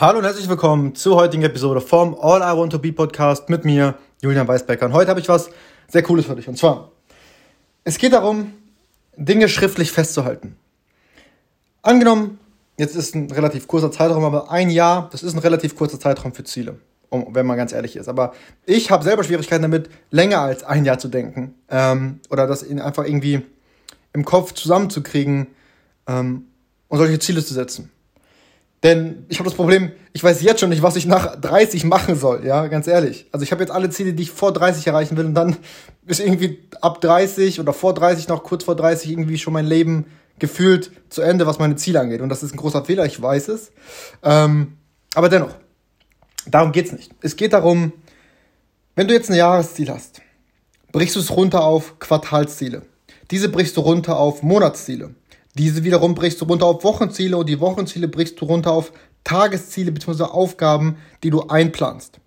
Hallo und herzlich willkommen zur heutigen Episode vom All I Want to Be Podcast mit mir, Julian Weisbecker. Und heute habe ich was sehr Cooles für dich. Und zwar, es geht darum, Dinge schriftlich festzuhalten. Angenommen, jetzt ist ein relativ kurzer Zeitraum, aber ein Jahr, das ist ein relativ kurzer Zeitraum für Ziele, um, wenn man ganz ehrlich ist. Aber ich habe selber Schwierigkeiten damit, länger als ein Jahr zu denken ähm, oder das einfach irgendwie im Kopf zusammenzukriegen ähm, und solche Ziele zu setzen. Denn ich habe das Problem, ich weiß jetzt schon nicht, was ich nach 30 machen soll, ja, ganz ehrlich. Also ich habe jetzt alle Ziele, die ich vor 30 erreichen will und dann ist irgendwie ab 30 oder vor 30 noch kurz vor 30 irgendwie schon mein Leben gefühlt zu Ende, was meine Ziele angeht. Und das ist ein großer Fehler, ich weiß es. Ähm, aber dennoch, darum geht's nicht. Es geht darum, wenn du jetzt ein Jahresziel hast, brichst du es runter auf Quartalsziele. Diese brichst du runter auf Monatsziele. Diese wiederum brichst du runter auf Wochenziele und die Wochenziele brichst du runter auf Tagesziele bzw. Aufgaben, die du einplanst.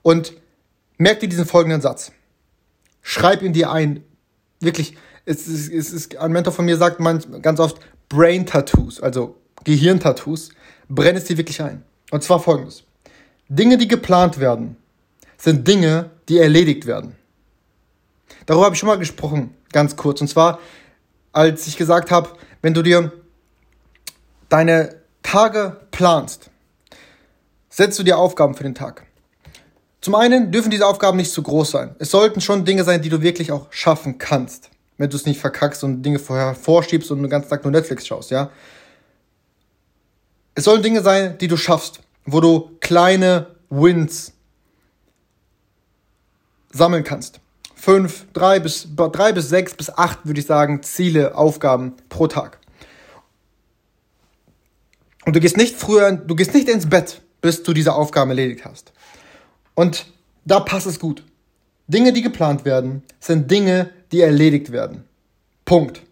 Und merk dir diesen folgenden Satz. Schreib ihn dir ein. Wirklich, es ist, es ist, ein Mentor von mir sagt man ganz oft Brain Tattoos, also Gehirntattoos. Brenn es dir wirklich ein. Und zwar folgendes. Dinge, die geplant werden, sind Dinge, die erledigt werden. Darüber habe ich schon mal gesprochen, ganz kurz. Und zwar, als ich gesagt habe, wenn du dir deine Tage planst, setzt du dir Aufgaben für den Tag. Zum einen dürfen diese Aufgaben nicht zu groß sein. Es sollten schon Dinge sein, die du wirklich auch schaffen kannst. Wenn du es nicht verkackst und Dinge vorher vorschiebst und den ganzen Tag nur Netflix schaust, ja. Es sollen Dinge sein, die du schaffst, wo du kleine Wins sammeln kannst fünf, drei bis, drei bis sechs bis acht, würde ich sagen, Ziele, Aufgaben pro Tag. Und du gehst nicht früher, du gehst nicht ins Bett, bis du diese Aufgaben erledigt hast. Und da passt es gut. Dinge, die geplant werden, sind Dinge, die erledigt werden. Punkt.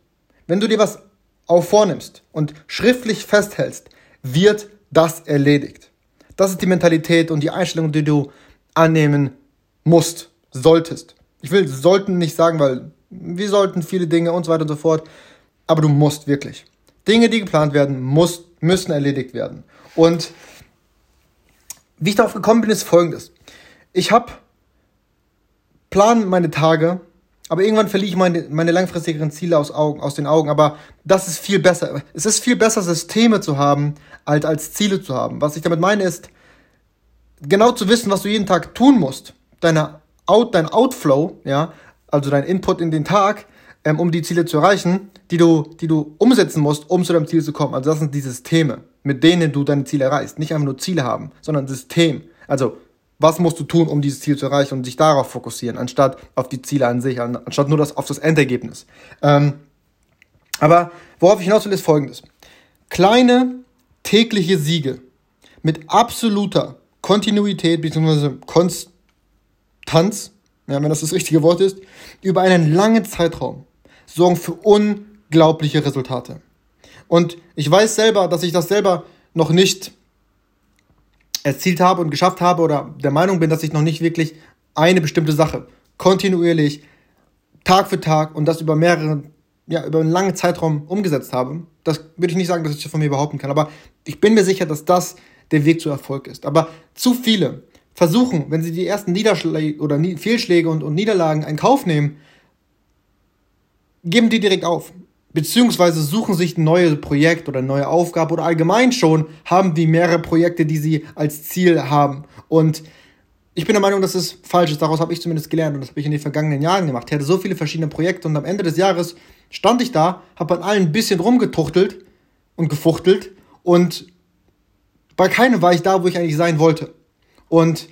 Wenn du dir was auch vornimmst und schriftlich festhältst, wird das erledigt. Das ist die Mentalität und die Einstellung, die du annehmen musst, solltest. Ich will sollten nicht sagen, weil wir sollten viele Dinge und so weiter und so fort. Aber du musst wirklich. Dinge, die geplant werden, muss, müssen erledigt werden. Und wie ich darauf gekommen bin, ist folgendes. Ich habe plan meine Tage, aber irgendwann verliere ich meine, meine langfristigeren Ziele aus, Augen, aus den Augen. Aber das ist viel besser. Es ist viel besser, Systeme zu haben, als als Ziele zu haben. Was ich damit meine, ist, genau zu wissen, was du jeden Tag tun musst. Deine Out, dein Outflow, ja, also dein Input in den Tag, ähm, um die Ziele zu erreichen, die du, die du umsetzen musst, um zu deinem Ziel zu kommen. Also das sind die Systeme, mit denen du deine Ziele erreichst. Nicht einfach nur Ziele haben, sondern System. Also was musst du tun, um dieses Ziel zu erreichen und sich darauf fokussieren, anstatt auf die Ziele an sich, anstatt nur das, auf das Endergebnis. Ähm, aber worauf ich hinaus will, ist folgendes. Kleine tägliche Siege mit absoluter Kontinuität bzw. Konst Tanz, ja, wenn das das richtige Wort ist, über einen langen Zeitraum sorgen für unglaubliche Resultate. Und ich weiß selber, dass ich das selber noch nicht erzielt habe und geschafft habe oder der Meinung bin, dass ich noch nicht wirklich eine bestimmte Sache kontinuierlich Tag für Tag und das über mehrere, ja, über einen langen Zeitraum umgesetzt habe. Das würde ich nicht sagen, dass ich das von mir behaupten kann, aber ich bin mir sicher, dass das der Weg zu Erfolg ist. Aber zu viele versuchen, wenn sie die ersten Niederschläge oder Fehlschläge und, und Niederlagen in Kauf nehmen, geben die direkt auf. Beziehungsweise suchen sich ein neues Projekt oder eine neue Aufgabe oder allgemein schon haben die mehrere Projekte, die sie als Ziel haben. Und ich bin der Meinung, dass es falsch ist. Daraus habe ich zumindest gelernt und das habe ich in den vergangenen Jahren gemacht. Ich hatte so viele verschiedene Projekte und am Ende des Jahres stand ich da, habe an allen ein bisschen rumgetuchtelt und gefuchtelt und bei keinem war ich da, wo ich eigentlich sein wollte. Und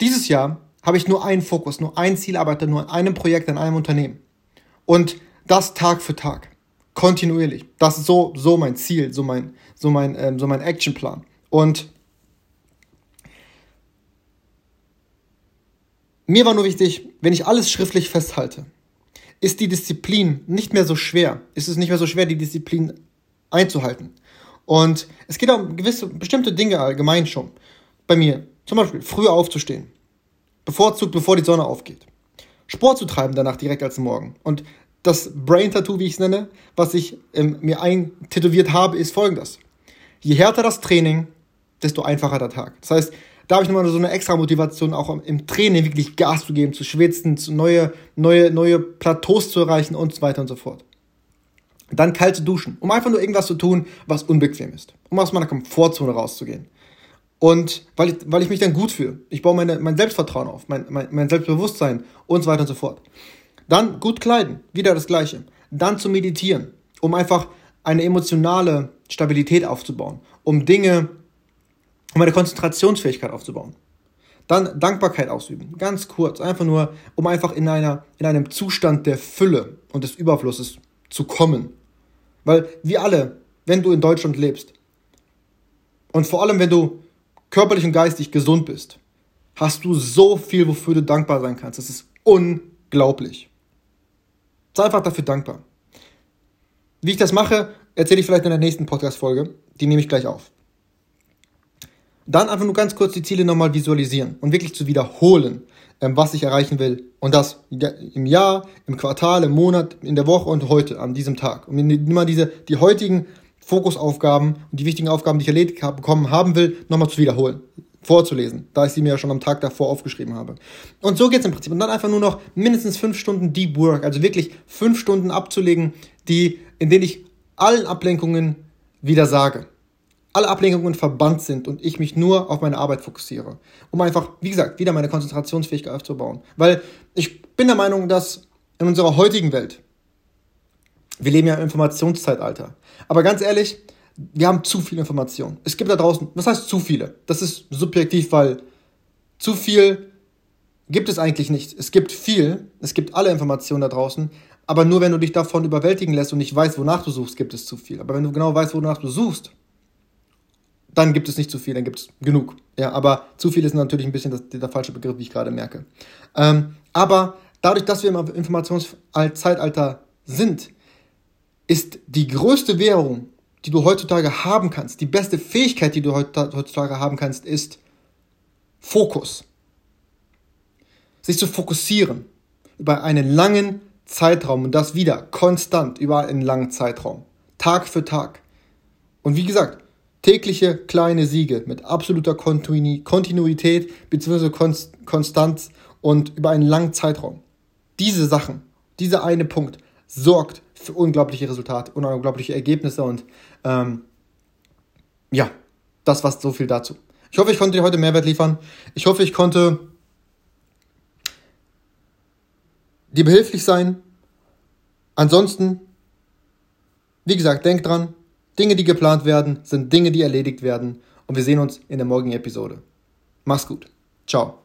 dieses Jahr habe ich nur einen Fokus, nur ein Ziel, arbeite nur an einem Projekt, an einem Unternehmen. Und das Tag für Tag. Kontinuierlich. Das ist so, so mein Ziel, so mein, so mein, ähm, so mein Actionplan. Und mir war nur wichtig, wenn ich alles schriftlich festhalte, ist die Disziplin nicht mehr so schwer. Ist es nicht mehr so schwer, die Disziplin einzuhalten. Und es geht um gewisse, bestimmte Dinge allgemein schon. Bei mir. Zum Beispiel früh aufzustehen. Bevorzugt, bevor die Sonne aufgeht. Sport zu treiben danach direkt als Morgen. Und das Brain Tattoo, wie ich es nenne, was ich ähm, mir eintätowiert habe, ist folgendes. Je härter das Training, desto einfacher der Tag. Das heißt, da habe ich nochmal so eine extra Motivation, auch im Training wirklich Gas zu geben, zu schwitzen, zu neue, neue, neue Plateaus zu erreichen und so weiter und so fort. Dann kalt zu duschen, um einfach nur irgendwas zu tun, was unbequem ist, um aus meiner Komfortzone rauszugehen. Und weil ich, weil ich mich dann gut fühle. Ich baue meine, mein Selbstvertrauen auf, mein, mein, mein Selbstbewusstsein und so weiter und so fort. Dann gut kleiden, wieder das Gleiche. Dann zu meditieren, um einfach eine emotionale Stabilität aufzubauen, um Dinge um eine Konzentrationsfähigkeit aufzubauen. Dann Dankbarkeit ausüben. Ganz kurz, einfach nur, um einfach in, einer, in einem Zustand der Fülle und des Überflusses zu kommen. Weil wir alle, wenn du in Deutschland lebst und vor allem wenn du körperlich und geistig gesund bist, hast du so viel, wofür du dankbar sein kannst. Das ist unglaublich. Sei einfach dafür dankbar. Wie ich das mache, erzähle ich vielleicht in der nächsten Podcast-Folge. Die nehme ich gleich auf. Dann einfach nur ganz kurz die Ziele nochmal visualisieren und wirklich zu wiederholen, ähm, was ich erreichen will. Und das im Jahr, im Quartal, im Monat, in der Woche und heute, an diesem Tag. Und immer diese, die heutigen Fokusaufgaben und die wichtigen Aufgaben, die ich erledigt habe, bekommen haben will, nochmal zu wiederholen. Vorzulesen, da ich sie mir ja schon am Tag davor aufgeschrieben habe. Und so geht's im Prinzip. Und dann einfach nur noch mindestens fünf Stunden Deep Work, also wirklich fünf Stunden abzulegen, die, in denen ich allen Ablenkungen wieder sage alle Ablenkungen verbannt sind und ich mich nur auf meine Arbeit fokussiere. Um einfach, wie gesagt, wieder meine Konzentrationsfähigkeit aufzubauen. Weil ich bin der Meinung, dass in unserer heutigen Welt, wir leben ja im Informationszeitalter. Aber ganz ehrlich, wir haben zu viel Information. Es gibt da draußen, was heißt zu viele? Das ist subjektiv, weil zu viel gibt es eigentlich nicht. Es gibt viel, es gibt alle Informationen da draußen, aber nur wenn du dich davon überwältigen lässt und nicht weißt, wonach du suchst, gibt es zu viel. Aber wenn du genau weißt, wonach du suchst, dann gibt es nicht zu viel, dann gibt es genug. Ja, aber zu viel ist natürlich ein bisschen das, der falsche Begriff, wie ich gerade merke. Ähm, aber dadurch, dass wir im Informationszeitalter sind, ist die größte Währung, die du heutzutage haben kannst, die beste Fähigkeit, die du heutzutage haben kannst, ist Fokus. Sich zu fokussieren über einen langen Zeitraum und das wieder konstant über einen langen Zeitraum. Tag für Tag. Und wie gesagt, tägliche kleine Siege mit absoluter Kontinuität bzw. Konstanz und über einen langen Zeitraum. Diese Sachen, dieser eine Punkt sorgt für unglaubliche Resultate unglaubliche Ergebnisse und ähm, ja, das war so viel dazu. Ich hoffe, ich konnte dir heute Mehrwert liefern. Ich hoffe, ich konnte dir behilflich sein. Ansonsten, wie gesagt, denk dran, Dinge, die geplant werden, sind Dinge, die erledigt werden. Und wir sehen uns in der morgigen Episode. Mach's gut. Ciao.